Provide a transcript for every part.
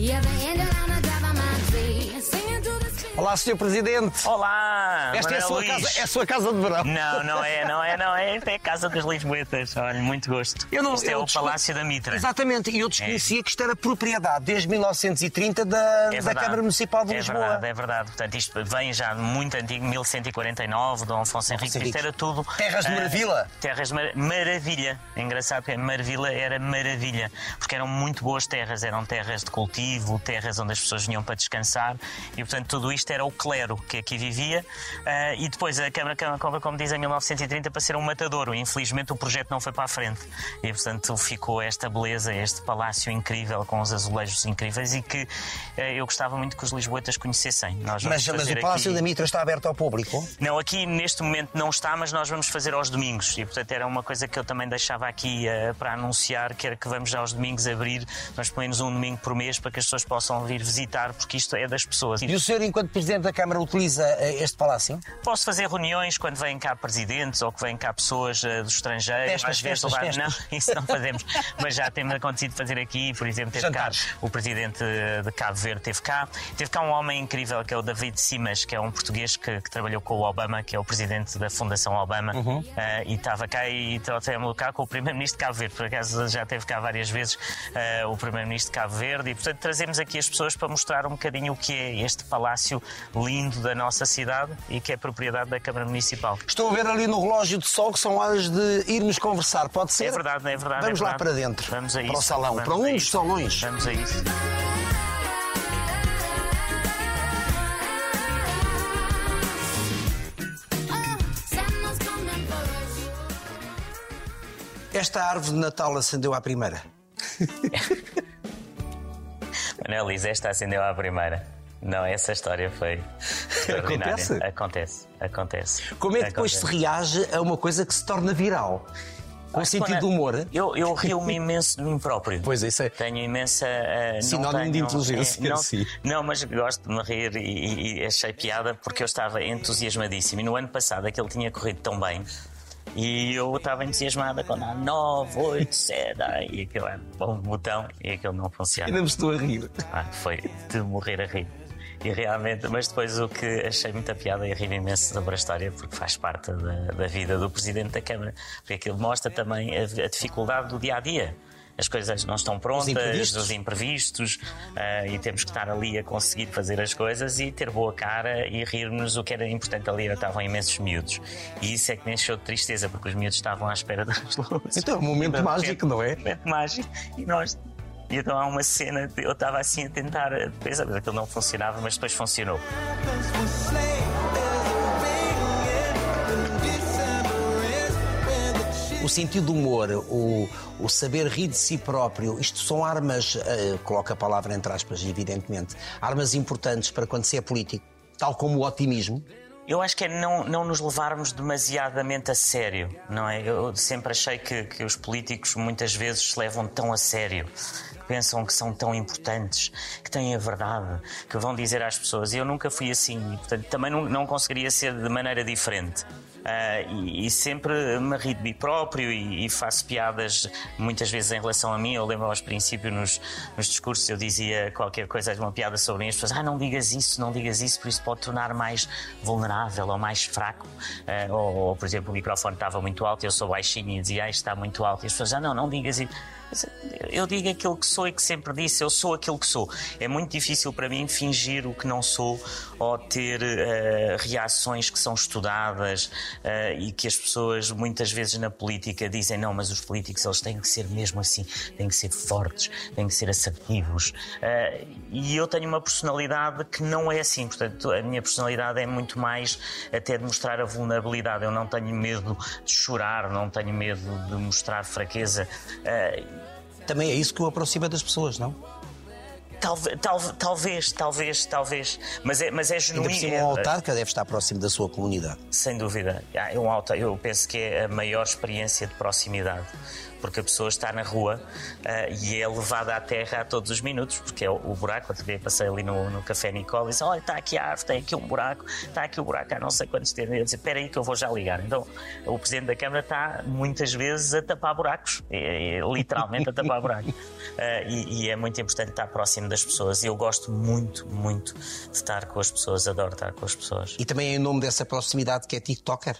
You're the angel, I'm a driver, my Olá, Sr. Presidente. Olá! Esta é a, sua Luís. casa, é a sua casa de verão. Não, não é, não é, não é. Esta é a Casa das Lisboetas. Olha, muito gosto. Eu não- Isto é eu o desculpe- Palácio da Mitra. Exatamente, e eu desconhecia que isto era propriedade desde 1930 da, É da. Câmara Municipal de é Lisboa. verdade, é verdade. Portanto, isto vem já muito antigo, 1149, Dom Afonso Henrique. Isto Henriques. era tudo. Terras de ah, Maravilha. terras de Mar- Maravilha. É engraçado porque Maravilha era maravilha. Porque eram muito boas terras. Eram terras de cultivo, terras onde as pessoas vinham para descansar. E, portanto, tudo isto era o clero que aqui vivia. Ah, e depois a Câmara compra, como diz, em 1930 para ser um matadouro. Infelizmente o projeto não foi para a frente. E, portanto, ficou esta beleza, este palácio incrível com os azulejos incríveis e que eh, eu gostava muito que os lisboetas conhecessem. Nós Mas, mas o Palácio aqui... da Mitra está aberto ao público? Não, aqui neste momento não está, mas nós vamos fazer aos domingos. E portanto era uma coisa que eu também deixava aqui eh, para anunciar, que era que vamos já aos domingos abrir, nós pelo menos um domingo por mês, para que as pessoas possam vir visitar, porque isto é das pessoas. E o senhor, enquanto Presidente da Câmara, utiliza eh, este palácio? Posso fazer reuniões quando vêm cá presidentes ou que vêm cá pessoas eh, do estrangeiro. Festas, às vezes festas. Não, isso não fazemos. Mas já temos acontecido fazer aqui, por exemplo, teve cá o presidente de Cabo Verde, teve cá. Teve cá um homem incrível que é o David Simas, que é um português que, que trabalhou com o Obama, que é o presidente da Fundação Obama. Uhum. Eh, e estava cá e trouxemos cá com o primeiro-ministro de Cabo Verde. Por acaso já teve cá várias vezes eh, o primeiro-ministro de Cabo Verde. E portanto trazemos aqui as pessoas para mostrar um bocadinho o que é este palácio lindo da nossa cidade e que é propriedade da Câmara Municipal. Estou a ver ali no relógio de sol que são horas de irmos conversar, pode ser? É verdade, é verdade. Vamos é lá verdade. para dentro. Vamos a isso. Para o salão, Vamos para um dos salões. Vamos a isso. Esta árvore de Natal acendeu à primeira. Manuel Liz, esta acendeu à primeira. Não, essa história foi extraordinária. Acontece? Acontece, acontece. Como é que depois se Acontece. reage a uma coisa que se torna viral? Com Acho sentido de quando- humor? Eu, eu rio-me imenso de mim próprio. Pois, isso é. Tenho imensa. não Sinónimo de tenho- inteligência, eh, não, sim. não, mas gosto de me rir e, e- achei piada porque eu estava entusiasmadíssimo. E no ano passado aquele tinha corrido tão bem. E eu estava entusiasmada quando há 9, 8, 7, ai, e aquilo é um botão e aquilo não funciona. Ainda me estou a rir. Ah, foi de morrer a rir. E realmente, mas depois o que achei muita piada e ri imenso sobre a história, porque faz parte da, da vida do Presidente da Câmara, porque aquilo mostra também a, a dificuldade do dia a dia. As coisas não estão prontas, imprevistos. os imprevistos, ah, e temos que estar ali a conseguir fazer as coisas e ter boa cara e rirmos. O que era importante ali era estavam imensos miúdos. E isso é que me encheu de tristeza, porque os miúdos estavam à espera das luzes. Então é um momento mágico, não é? momento mágico. E nós. E então há uma cena, de- eu estava assim a tentar, depois mas aquilo não funcionava, mas depois funcionou. O sentido do humor, o, o saber rir de si próprio, isto são armas, eh, coloco a palavra entre aspas, evidentemente, armas importantes para quando se é político, tal como o otimismo. Eu acho que é não, não nos levarmos demasiadamente a sério, não é? Eu sempre achei que, que os políticos muitas vezes se levam tão a sério, que pensam que são tão importantes, que têm a verdade, que vão dizer às pessoas. Eu nunca fui assim, portanto também não, não conseguiria ser de maneira diferente. Ah, e, e sempre me ri de mim próprio e, e faço piadas muitas vezes em relação a mim. Eu lembro aos princípios nos, nos discursos eu dizia qualquer coisa, uma piada sobre mim, as pessoas, ah, não digas isso, não digas isso, por isso pode tornar mais vulnerável ou mais fraco. Ah, ou, ou, por exemplo, o microfone estava muito alto, eu sou baixinho e dizia, ah, está muito alto, e as pessoas, ah, não, não digas isso. Eu digo aquilo que sou e que sempre disse, eu sou aquilo que sou. É muito difícil para mim fingir o que não sou ou ter eh, reações que são estudadas eh, e que as pessoas muitas vezes na política dizem não, mas os políticos eles têm que ser mesmo assim, têm que ser fortes, têm que ser assertivos. Eh, e eu tenho uma personalidade que não é assim, portanto a minha personalidade é muito mais até de mostrar a vulnerabilidade. Eu não tenho medo de chorar, não tenho medo de mostrar fraqueza. Eh, Também é isso que o aproxima das pessoas, não? Talvez, talvez, talvez, talvez. Mas é, mas é Ainda genuíno. por cima, um autarca deve estar próximo da sua comunidade. Sem dúvida. Ah, é um eu penso que é a maior experiência de proximidade. Porque a pessoa está na rua uh, e é levada à terra a todos os minutos, porque é o, o buraco. Outro dia passei ali no, no Café Nicola e disse: Olha, está aqui a árvore, tem aqui um buraco, está aqui o buraco há não sei quantos tempos. Eu disse: Espera aí que eu vou já ligar. Então, o Presidente da Câmara está muitas vezes a tapar buracos, é, é, literalmente a tapar buracos. Uh, e, e, é muito importante estar próximo das pessoas. E eu gosto muito, muito de estar com as pessoas, adoro estar com as pessoas. E também em nome dessa proximidade que é TikToker.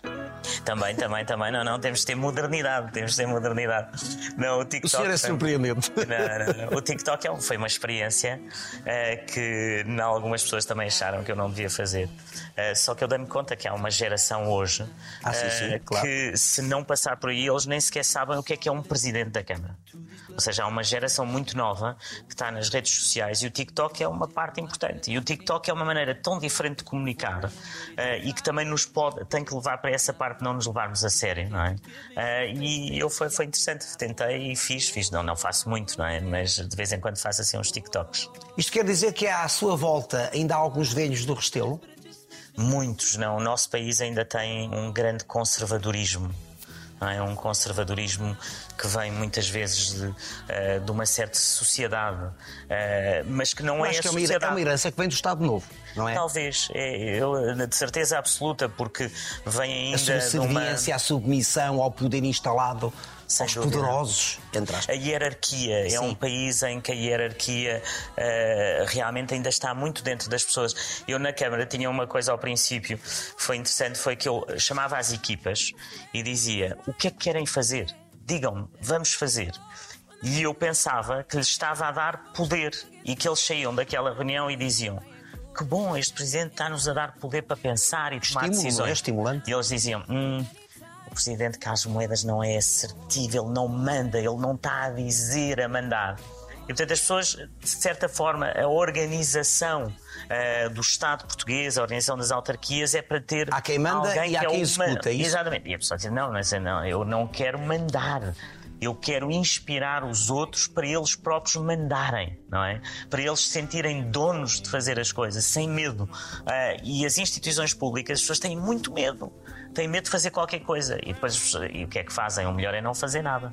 Também, também, também. Não, não, temos de ter modernidade, temos de ter modernidade. Não, o TikTok. O senhor é surpreendente. Não, não, não. O TikTok é foi uma experiência uh, que algumas pessoas também acharam que eu não devia fazer. Uh, só que eu dei-me conta que há uma geração hoje ah, sim, sim, uh, claro. que, se não passar por aí, eles nem sequer sabem o que é que é um presidente da Câmara. Ou seja, há uma geração muito nova que está nas redes sociais e o TikTok é uma parte importante. E o TikTok é uma maneira tão diferente de comunicar uh, e que também nos pode, tem que levar para essa parte de não nos levarmos a sério, não é? Uh, e eu foi, foi interessante, tentei e fiz, fiz. Não, não faço muito, não é? Mas de vez em quando faço assim uns TikToks. Isto quer dizer que à sua volta ainda há alguns velhos do Restelo? Muitos, não. O nosso país ainda tem um grande conservadorismo é? um conservadorismo que vem muitas vezes de, uh, de uma certa sociedade, uh, mas que não eu é acho a que é sociedade. uma herança que vem do Estado Novo, não é? Talvez, é, eu, de certeza absoluta, porque vem ainda. A subserviência, uma... a submissão ao poder instalado sem dúvida. poderosos, entre aspas. A hierarquia Sim. é um país em que a hierarquia uh, realmente ainda está muito dentro das pessoas. Eu na Câmara tinha uma coisa ao princípio foi interessante, foi que eu chamava as equipas e dizia o que é que querem fazer? Digam-me, vamos fazer. E eu pensava que lhes estava a dar poder e que eles saíam daquela reunião e diziam que bom, este presidente está-nos a dar poder para pensar e tomar Estímulo, decisões. é? Estimulante. E eles diziam: hum, o presidente Carlos Moedas não é assertivo, ele não manda, ele não está a dizer a mandar. E portanto, as pessoas, de certa forma, a organização uh, do Estado português, a organização das autarquias, é para ter. Há quem manda alguém e há que é quem o executa, man- é isso? Exatamente. E a pessoa diz: não, mas não, eu não quero mandar. Eu quero inspirar os outros para eles próprios mandarem, não é? Para eles se sentirem donos de fazer as coisas, sem medo. Ah, e as instituições públicas, as pessoas têm muito medo. Têm medo de fazer qualquer coisa. E depois, e o que é que fazem? O melhor é não fazer nada.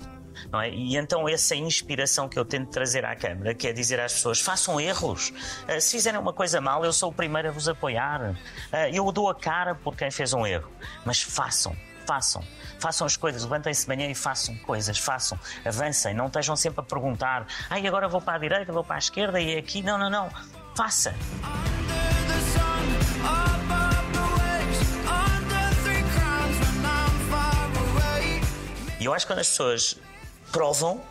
Não é? E então essa inspiração que eu tento trazer à Câmara, que é dizer às pessoas, façam erros. Ah, se fizerem uma coisa mal, eu sou o primeiro a vos apoiar. Ah, eu dou a cara por quem fez um erro. Mas façam, façam. Façam as coisas, levantem-se de manhã e façam coisas, façam, avancem, não estejam sempre a perguntar, ai, agora vou para a direita, vou para a esquerda e é aqui. Não, não, não. Faça. E eu acho que quando as pessoas provam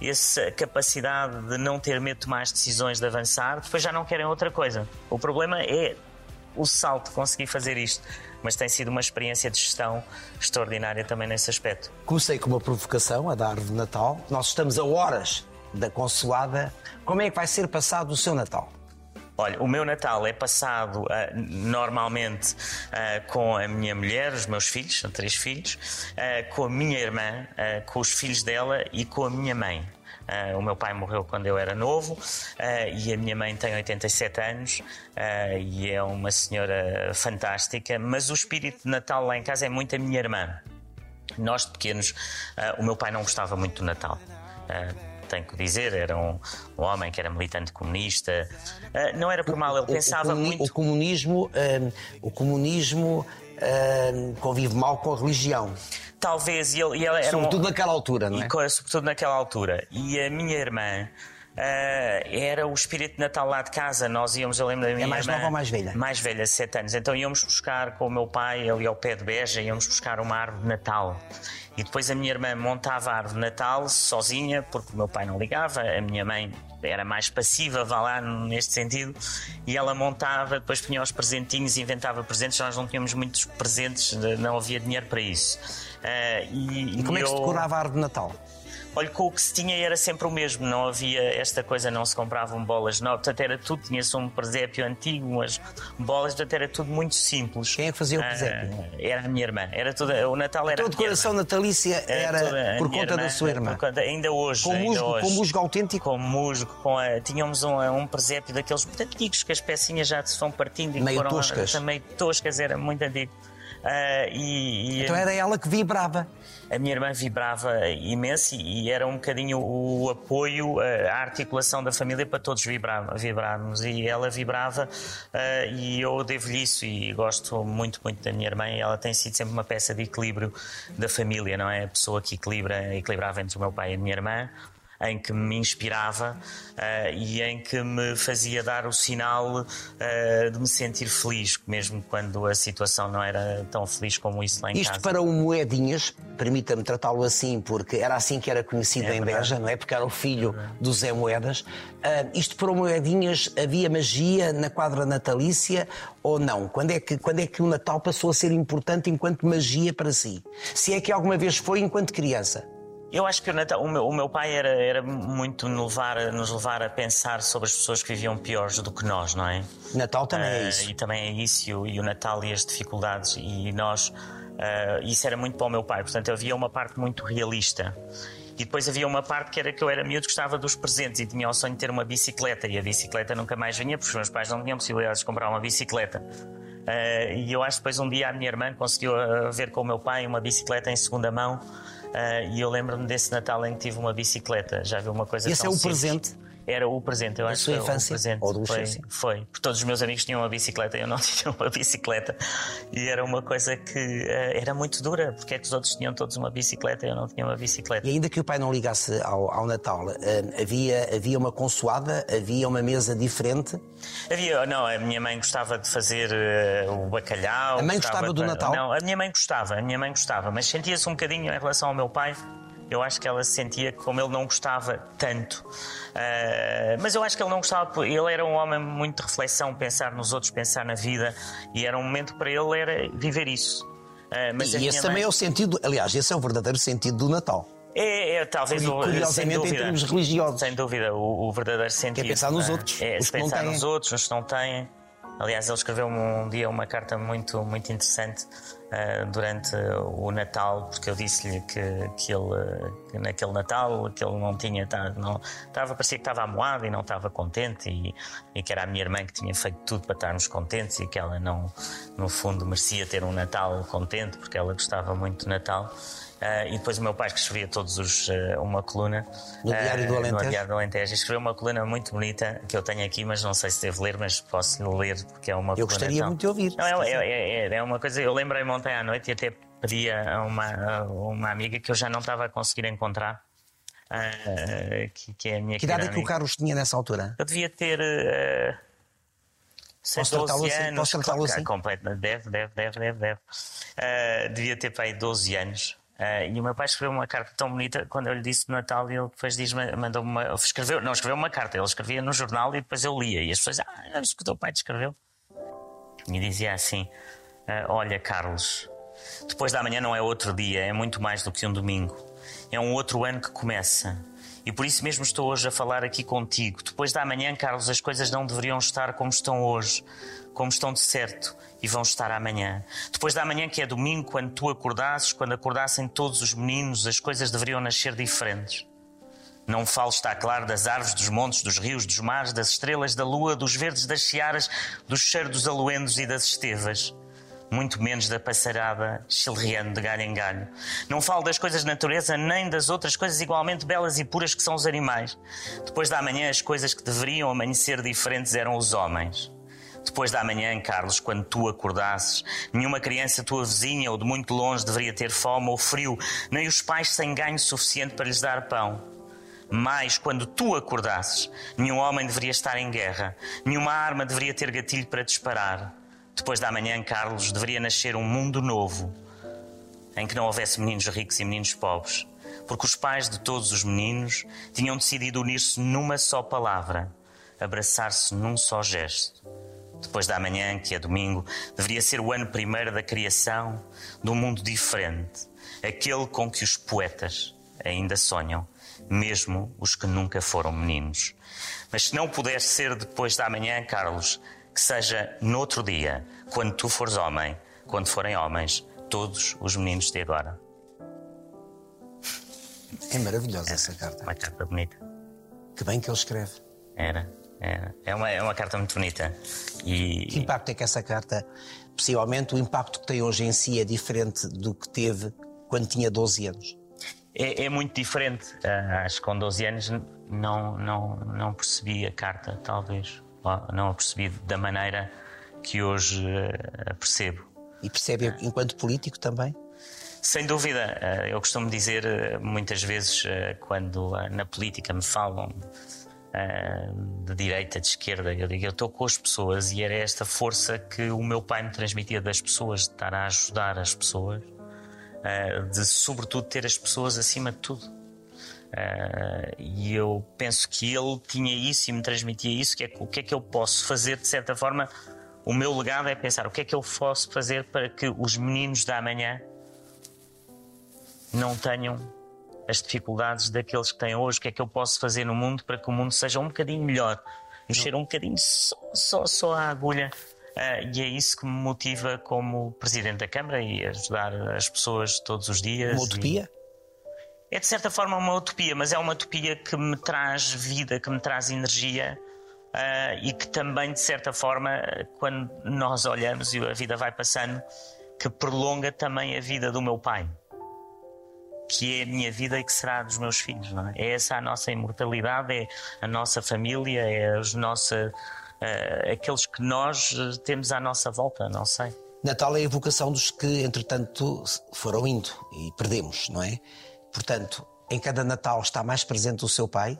essa capacidade de não ter medo de tomar as decisões de avançar, depois já não querem outra coisa. O problema é o salto, conseguir fazer isto. Mas tem sido uma experiência de gestão extraordinária também nesse aspecto. Comecei com uma provocação, a da árvore de Natal. Nós estamos a horas da consoada. Como é que vai ser passado o seu Natal? Olha, o meu Natal é passado ah, normalmente ah, com a minha mulher, os meus filhos, são três filhos, ah, com a minha irmã, com os filhos dela e com a minha mãe. Ah, o meu pai morreu quando eu era novo ah, e a minha mãe tem 87 anos ah, e é uma senhora fantástica, mas o espírito de Natal lá em casa é muito a minha irmã. Nós de pequenos, o meu pai não gostava muito do Natal. Tenho que dizer, era um, um homem que era militante comunista. Ah, não era por mal, ele O- pensava o, muito. O comunismo, o comunismo convive mal com a religião. Talvez, e ele, e ele era um- Sobretudo naquela altura, não é? E sobretudo naquela altura. E a minha irmã. ah, era o espírito de Natal lá de casa. Nós íamos, eu lembro da minha É mais irmã, nova ou mais velha? Mais velha, 7 anos. Então íamos buscar com o meu pai ali ao pé de Beja, íamos buscar uma árvore de Natal. E depois a minha irmã montava a árvore de Natal sozinha, porque o meu pai não ligava, a minha mãe era mais passiva, vá lá neste sentido, e ela montava, depois punha os presentinhos, inventava presentes, nós não tínhamos muitos presentes, não havia dinheiro para isso. Ah, e, E como é que se eu- decorava a árvore de Natal? Olha, com o que se tinha era sempre o mesmo, não havia esta coisa, não se compravam bolas novas, portanto era tudo, tinha-se um presépio antigo, umas bolas, portanto era tudo muito simples. Quem é que fazia o Ah, presépio? era a minha irmã, era tudo, o Natal era tua a decoração irmã. natalícia era toda por conta da sua irmã. conta- ainda hoje. Com ainda musgo, hoje. com musgo autêntico? Com musgo, com a- tínhamos um, um presépio daqueles muito antigos que as pecinhas já se vão partindo e Meio foram toscas. também toscas, era muito antigo. Ah, e, e Então era ela que vibrava. a minha irmã vibrava imenso e era um bocadinho o apoio, eh, a articulação da família para todos vibrar, vibrarmos. E ela vibrava eh, e eu devo-lhe isso e gosto muito, muito da minha irmã. Ela tem sido sempre uma peça de equilíbrio da família, não é? A pessoa que equilibra, equilibrava entre o meu pai e a minha irmã em que me inspirava eh, e em que me fazia dar o sinal eh, de me sentir feliz, mesmo quando a situação não era tão feliz como isso lá em Isto casa. para o Moedinhas, permita-me tratá-lo assim, porque era assim que era conhecido É em. Beja, não é? Porque era o filho do Zé Moedas. Ah, isto para o Moedinhas, havia magia na quadra natalícia ou não? Quando é, que, quando é que o Natal passou a ser importante enquanto magia para si? Se é que alguma vez foi enquanto criança? Eu acho que o, Natal- o meu, o meu pai era, era muito nos levar, a- nos levar a pensar sobre as pessoas que viviam piores do que nós, não é? Natal também é Eh, isso. E também é isso, e o, e o Natal e as dificuldades. E nós. eh, isso era muito para o meu pai, portanto havia uma parte muito realista. E depois havia uma parte que era que eu era miúdo, gostava dos presentes e tinha o sonho de ter uma bicicleta. E a bicicleta nunca mais vinha, porque os meus pais não tinham possibilidade de comprar uma bicicleta. Eh, e eu acho que depois um dia a minha irmã conseguiu ver com o meu pai uma bicicleta em segunda mão. Eh, e eu lembro-me desse Natal em que tive uma bicicleta. Já viu uma coisa Esse tão é o simples. presente? Era o presente, eu Da acho sua infância? o presente. Ou da foi, foi, porque todos os meus amigos tinham uma bicicleta e eu não tinha uma bicicleta. E era uma coisa que eh, era muito dura, porque é que os outros tinham todos uma bicicleta e eu não tinha uma bicicleta. E ainda que o pai não ligasse ao, ao Natal, ah, havia, havia uma consoada, havia uma mesa diferente. Havia, não, a minha mãe gostava de fazer eh, o bacalhau. A mãe gostava do de- Natal? Não, a minha mãe gostava, a minha mãe gostava, mas sentia-se um bocadinho em relação ao meu pai. Eu acho que ela se sentia que como ele não gostava tanto. eh, mas eu acho que ele não gostava, ele era um homem muito de reflexão, pensar nos outros, pensar na vida, e era um momento para ele era viver isso. Mas a e esse mãe- também é o sentido, aliás, esse é o verdadeiro sentido do Natal. É, é talvez o Curiosamente, sem em dúvida, termos religiosos. Sem dúvida, o, o verdadeiro sentido. pensar nos eh, outros, É, os que não pensar têm. nos outros, os que não têm. Aliás, ele escreveu-me um dia uma carta muito, muito interessante eh, durante o Natal, porque eu disse-lhe que, que ele, que naquele Natal, que ele não tinha, não, estava, parecia que estava amoado e não estava contente, e, e que era a minha irmã que tinha feito tudo para estarmos contentes e que ela não, no fundo, merecia ter um Natal contente, porque ela gostava muito do Natal. Ah, e depois o meu pai que escrevia todos os ah, uma coluna No Diário do ah, Alentejo? no Diário do Alentejo escreveu uma coluna muito bonita que eu tenho aqui mas não sei se devo ler mas posso ler porque é uma Eu coluna gostaria tão- muito de ouvir, não, é, é, é, é uma coisa eu lembrei-me ontem à noite e até pedi a uma, a uma amiga que eu já não estava a conseguir encontrar ah, que, que é a minha Que idade é que o. Carlos tinha nessa altura? eu devia ter ah, sei, Posso tratá-lo 12 assim? anos Posso tratá-lo assim? completo, deve, deve, deve, deve, deve. Ah, devia ter para aí 12 anos. Ah, e o meu pai escreveu uma carta tão bonita quando eu lhe disse no Natal e ele depois diz mandou-me uma. Escreveu, não, escreveu uma carta, ele escrevia no jornal e depois eu lia. E as pessoas, ah, é isso que o teu pai te escreveu. E dizia assim: ah, Olha, Carlos, depois da manhã não é outro dia, é muito mais do que um domingo. É um outro ano que começa. E por isso mesmo estou hoje a falar aqui contigo. Depois da manhã, Carlos, as coisas não deveriam estar como estão hoje, como estão de certo, e vão estar amanhã. Depois da manhã, que é domingo, quando tu acordasses, quando acordassem todos os meninos, as coisas deveriam nascer diferentes. Não falo, está claro, das árvores, dos montes, dos rios, dos mares, das estrelas, da lua, dos verdes das searas, do cheiro dos aluendos e das estevas. Muito menos da passarada chilreando de galho em galho. Não falo das coisas da natureza, nem das outras coisas igualmente belas e puras que são os animais. Depois da manhã, as coisas que deveriam amanhecer diferentes eram os homens. Depois da manhã, Carlos, quando tu acordasses, nenhuma criança tua vizinha ou de muito longe deveria ter fome ou frio, nem os pais sem ganho suficiente para lhes dar pão. Mas quando tu acordasses, nenhum homem deveria estar em guerra, nenhuma arma deveria ter gatilho para disparar. Depois da manhã, Carlos, deveria nascer um mundo novo, em que não houvesse meninos ricos e meninos pobres, porque os pais de todos os meninos tinham decidido unir-se numa só palavra, abraçar-se num só gesto. Depois da manhã, que é domingo, deveria ser o ano primeiro da criação de um mundo diferente, aquele com que os poetas ainda sonham, mesmo os que nunca foram meninos. Mas se não puder ser depois da manhã, Carlos, que seja noutro dia, quando tu fores homem, quando forem homens, todos os meninos de agora. É maravilhosa essa carta. Uma carta bonita. Que bem que ele escreve. Era. É, é, uma, é uma carta muito bonita. E, Que impacto é que essa carta, possivelmente, o impacto que tem hoje em si é diferente do que teve quando tinha 12 anos? É, é muito diferente. Ah, acho que com 12 anos não, não, não percebi a carta, talvez. Não a percebi da maneira que hoje a percebo. E percebe, enquanto político também? Sem dúvida, ah, eu costumo dizer muitas vezes quando na política me falam de direita, de esquerda, eu digo eu estou com as pessoas e era esta força que o meu pai me transmitia das pessoas, de estar a ajudar as pessoas, de sobretudo ter as pessoas acima de tudo. Ah, e eu penso que ele tinha isso e me transmitia isso, que é o que é que eu posso fazer, de certa forma, o meu legado é pensar o que é que eu posso fazer para que os meninos da manhã não tenham as dificuldades daqueles que têm hoje, o que é que eu posso fazer no mundo para que o mundo seja um bocadinho melhor, mexer um bocadinho só, só, só a agulha. Ah, e é isso que me motiva como Presidente da Câmara e ajudar as pessoas todos os dias. Uma utopia? É de certa forma uma utopia, mas é uma utopia que me traz vida, que me traz energia ah, e que também, de certa forma, quando nós olhamos e a vida vai passando, que prolonga também a vida do meu pai, que é a minha vida e que será dos meus filhos. Não é? é essa a nossa imortalidade, é a nossa família, é os nossa, ah, aqueles que nós eh, temos à nossa volta, não sei. Natal é a evocação dos que, entretanto, foram indo e perdemos, não é? Portanto, em cada Natal está mais presente o seu pai.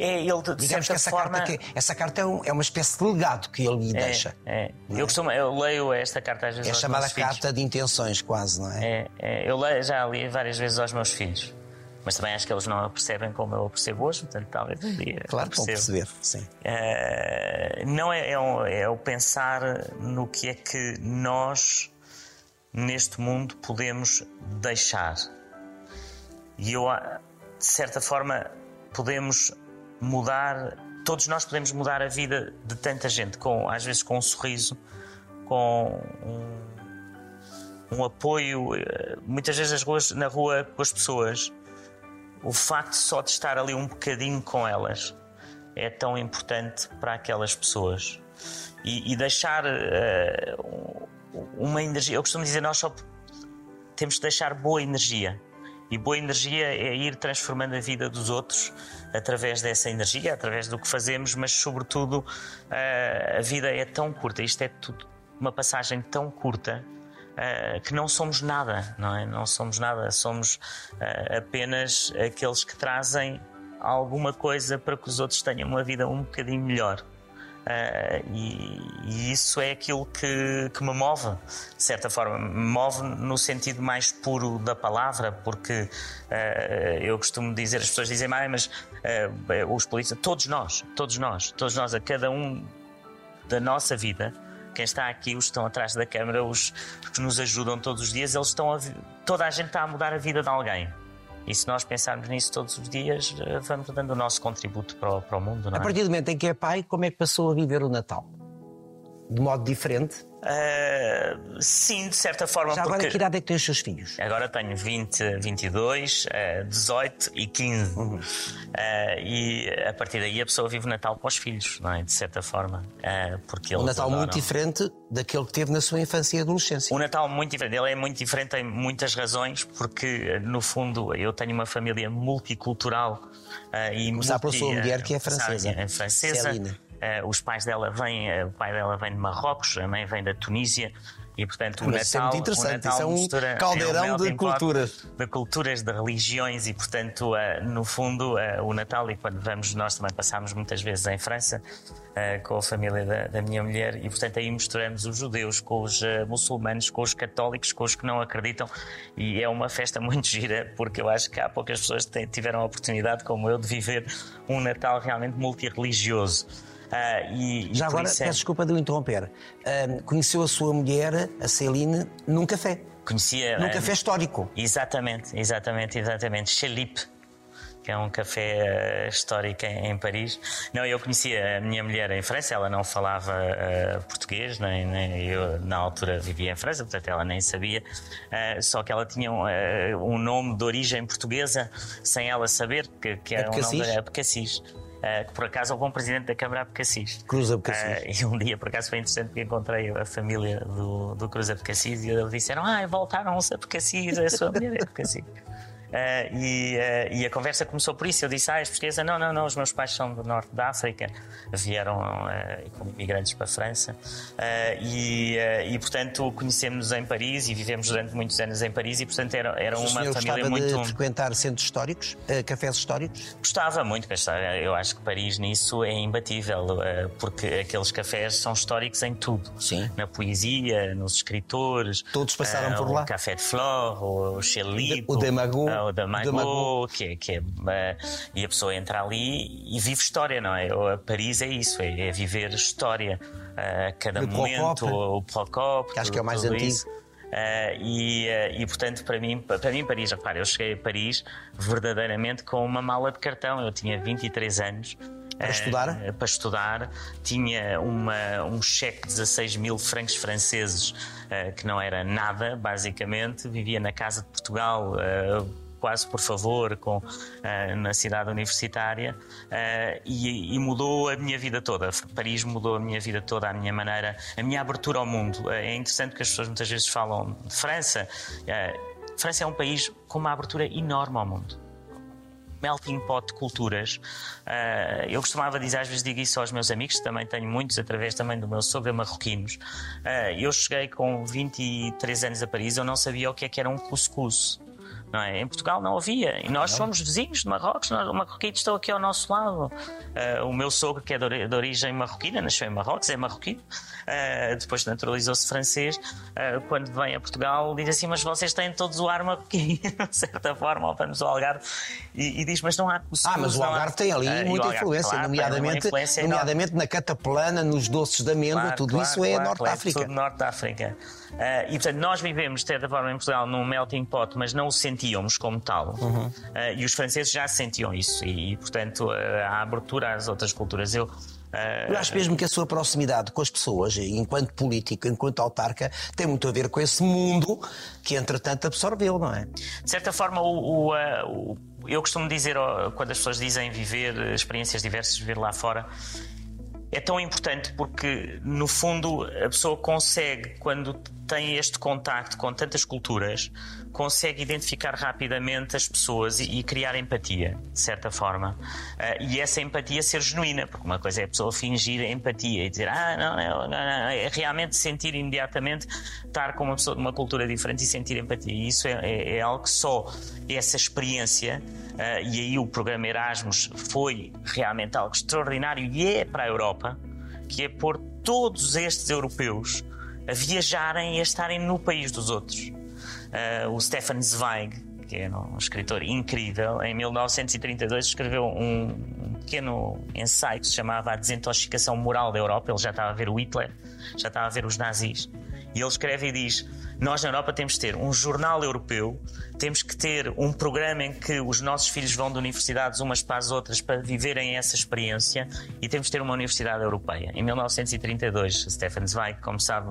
É ele, de Digamos que essa forma. carta, que, essa carta é, um- é uma espécie de legado que ele lhe É, deixa. é. Eu, costumo, eu leio esta carta às vezes É aos chamada meus filhos. carta de intenções, quase, não é? É, é, eu leio, já li várias vezes aos meus filhos. Mas também acho que eles não a percebem como eu a percebo hoje, portanto, talvez um dia. Claro que vão perceber, sim. Eh, não é, é, é o pensar no que é que nós, neste mundo, podemos deixar. E eu, ah, de certa forma, podemos mudar, todos nós podemos mudar a vida de tanta gente, com, às vezes com um sorriso, com um, um apoio, eh, muitas vezes as ruas, na rua com as pessoas, o facto só de estar ali um bocadinho com elas é tão importante para aquelas pessoas. E, e deixar um- uma energia. Eu costumo dizer, nós só temos de deixar boa energia. E boa energia é ir transformando a vida dos outros através dessa energia, através do que fazemos, mas sobretudo eh, a vida é tão curta, isto é tudo uma passagem tão curta eh, que não somos nada, não é? Não somos nada, somos eh, apenas aqueles que trazem alguma coisa para que os outros tenham uma vida um bocadinho melhor. Eh, e, e isso é aquilo que, que me move, de certa forma, me move no sentido mais puro da palavra, porque eh, eu costumo dizer, as pessoas dizem, "Ai, mas eh, os polícias, todos nós, todos nós, todos nós, a cada um da nossa vida, quem está aqui, os que estão atrás da câmara, os que nos ajudam todos os dias, eles estão a, toda a gente está a mudar a vida de alguém. E se nós pensarmos nisso todos os dias, eh, vamos dando o nosso contributo para o, para o mundo, não A é? partir do momento em que é pai, como é que passou a viver o Natal? De modo diferente? Ah, sim, de certa forma, Já agora, porque que idade é que têm os seus filhos? agora tenho 20, 22, eh, 18 e 15. Uhum. Ah, e a partir daí a pessoa vive o Natal para os filhos, não é? De certa forma. Ah, porque Um Natal muito adoram. diferente daquele que teve na sua infância e adolescência. Um Natal muito diferente. Ele é muito diferente em muitas razões, porque, no fundo, eu tenho uma família multicultural uh, e Começar pela multi- sua mulher, que é uh, francesa. É francesa. Uh, os pais dela vêm, uh, o pai dela vem de Marrocos, a mãe vem da Tunísia. E, portanto, o Mas é Natal, muito interessante, Natal isso é um mistura- caldeirão é um de culturas. de culturas, de religiões e, portanto, eh, no fundo, eh, o Natal, e quando vamos, nós também passámos muitas vezes em França eh, com a família da, da minha mulher, e, portanto, aí misturamos os judeus com os eh, muçulmanos, com os católicos, com os que não acreditam, e é uma festa muito gira, porque eu acho que há poucas pessoas que tiveram a oportunidade, como eu, de viver um Natal realmente multirreligioso. Ah, e, Já agora, é- peço desculpa de o interromper. Ahm, conheceu a sua mulher, a Celine, num café. conhecia Num eh, café histórico. Exatamente, exatamente, exatamente. Chalipe, que é um café eh, histórico em, em Paris. Não, eu conhecia a minha mulher em França, ela não falava eh, português, nem, nem- eu na altura vivia em França, portanto ela nem sabia. Eh, só que ela tinha um, um nome de origem portuguesa, sem ela saber, que, que era um nome Abcacis? de Abcacis. Eh, que por acaso houve um presidente da Câmara de Cassis. Cruz Abcacis. Eh, e um dia, por acaso, foi interessante porque encontrei a família do, do Cruz Abcacis e eles disseram: Ah, voltaram-se a Abcacis, a sua mulher é Abcacis. Uh, e, uh, e, a conversa começou por isso. Eu disse: Ah, és portuguesa? Não, não, não. Os meus pais são do norte da África, vieram uh, como imigrantes para a França. E, e, portanto, conhecemos-nos em Paris e vivemos durante muitos anos em Paris. E, portanto, era, era uma família gostava muito. de frequentar centros históricos, cafés históricos? Gostava muito, mas eu acho que Paris nisso é imbatível, porque aqueles cafés são históricos em tudo. Sim. Na poesia, nos escritores. Todos passaram por lá. O Café de Flore, o Chelito. O Demagogo. O da Mago, que, é, que é, e a pessoa entra ali e vive história, não é? A Paris é isso, é, é viver história. Uh, cada o momento, o Procop, que acho que é o mais antigo. isso. Uh, e, uh, e, portanto, para mim, para mim, Paris, repara, eu cheguei a Paris verdadeiramente com uma mala de cartão. Eu tinha 23 anos. Para estudar? Uh, para estudar. Tinha uma, um cheque de 16 mil francos franceses, que não era nada, basicamente. Vivia na Casa de Portugal quase por favor com, uh, na cidade universitária uh, e, e, mudou a minha vida toda. Paris mudou a minha vida toda, a minha maneira, a minha abertura ao mundo. Uh, é interessante que as pessoas muitas vezes falam de França. França é um país com uma abertura enorme ao mundo melting pot de culturas. Uh, eu costumava dizer, às vezes digo isso aos meus amigos, também tenho muitos através também do meu sogro marroquinos. Uh, eu cheguei com 23 anos a Paris, eu não sabia o que é que era um cuscuz. Não é? Em Portugal não havia. E nós somos vizinhos de Marrocos, nós, o marroquino estão aqui ao nosso lado. Uh, o meu sogro, que é de, origem marroquina, nasceu em Marrocos, é marroquino, uh, depois naturalizou-se francês. Uh, quando vem a Portugal, diz assim: Mas vocês têm todos o ar marroquino, de certa forma, ou vamos ao Algarve. E, e diz: Mas não há Ah, mas o Algarve há... tem ali muita Algarve, influência, claro, nomeadamente, influência nomeadamente na cataplana, nos doces de amêndoa, claro, tudo claro, isso é Norte claro, África. Tudo Norte África. E portanto, nós vivemos de certa forma em Portugal num melting pot, mas não o sentíamos como tal. Uhum. Uh, e os franceses já sentiam isso. E, portanto, a abertura às outras culturas. Eu. Eu acho mesmo que a sua proximidade com as pessoas, enquanto político, enquanto autarca, tem muito a ver com esse mundo que, entretanto, absorveu, não é? De certa forma, o, o, o eu costumo dizer, quando as pessoas dizem viver experiências diversas, viver lá fora, é tão importante porque, no fundo, a pessoa consegue, quando tem este contacto com tantas culturas, consegue identificar rapidamente as pessoas e, e criar empatia, de certa forma. Uh, e essa empatia ser genuína, porque uma coisa é a pessoa fingir empatia e dizer, ah, não, não, não, é realmente sentir imediatamente estar com uma pessoa de uma cultura diferente e sentir empatia. E isso é, é, é algo que só essa experiência, uh, e aí o programa Erasmus foi realmente algo extraordinário e é para a Europa, que é pôr todos estes europeus a viajarem e a estarem no país dos outros. Uh, o Stefan Zweig, que é um escritor incrível, em 1932 escreveu um, um, pequeno ensaio que se chamava A Desintoxicação Moral da Europa. Ele já estava a ver o Hitler, já estava a ver os nazis. E ele escreve e diz: Nós na Europa temos que ter um jornal europeu, temos que ter um programa em que os nossos filhos vão de universidades umas para as outras para viverem essa experiência e temos que ter uma universidade europeia. Em 1932, Stefan Zweig, como sabe,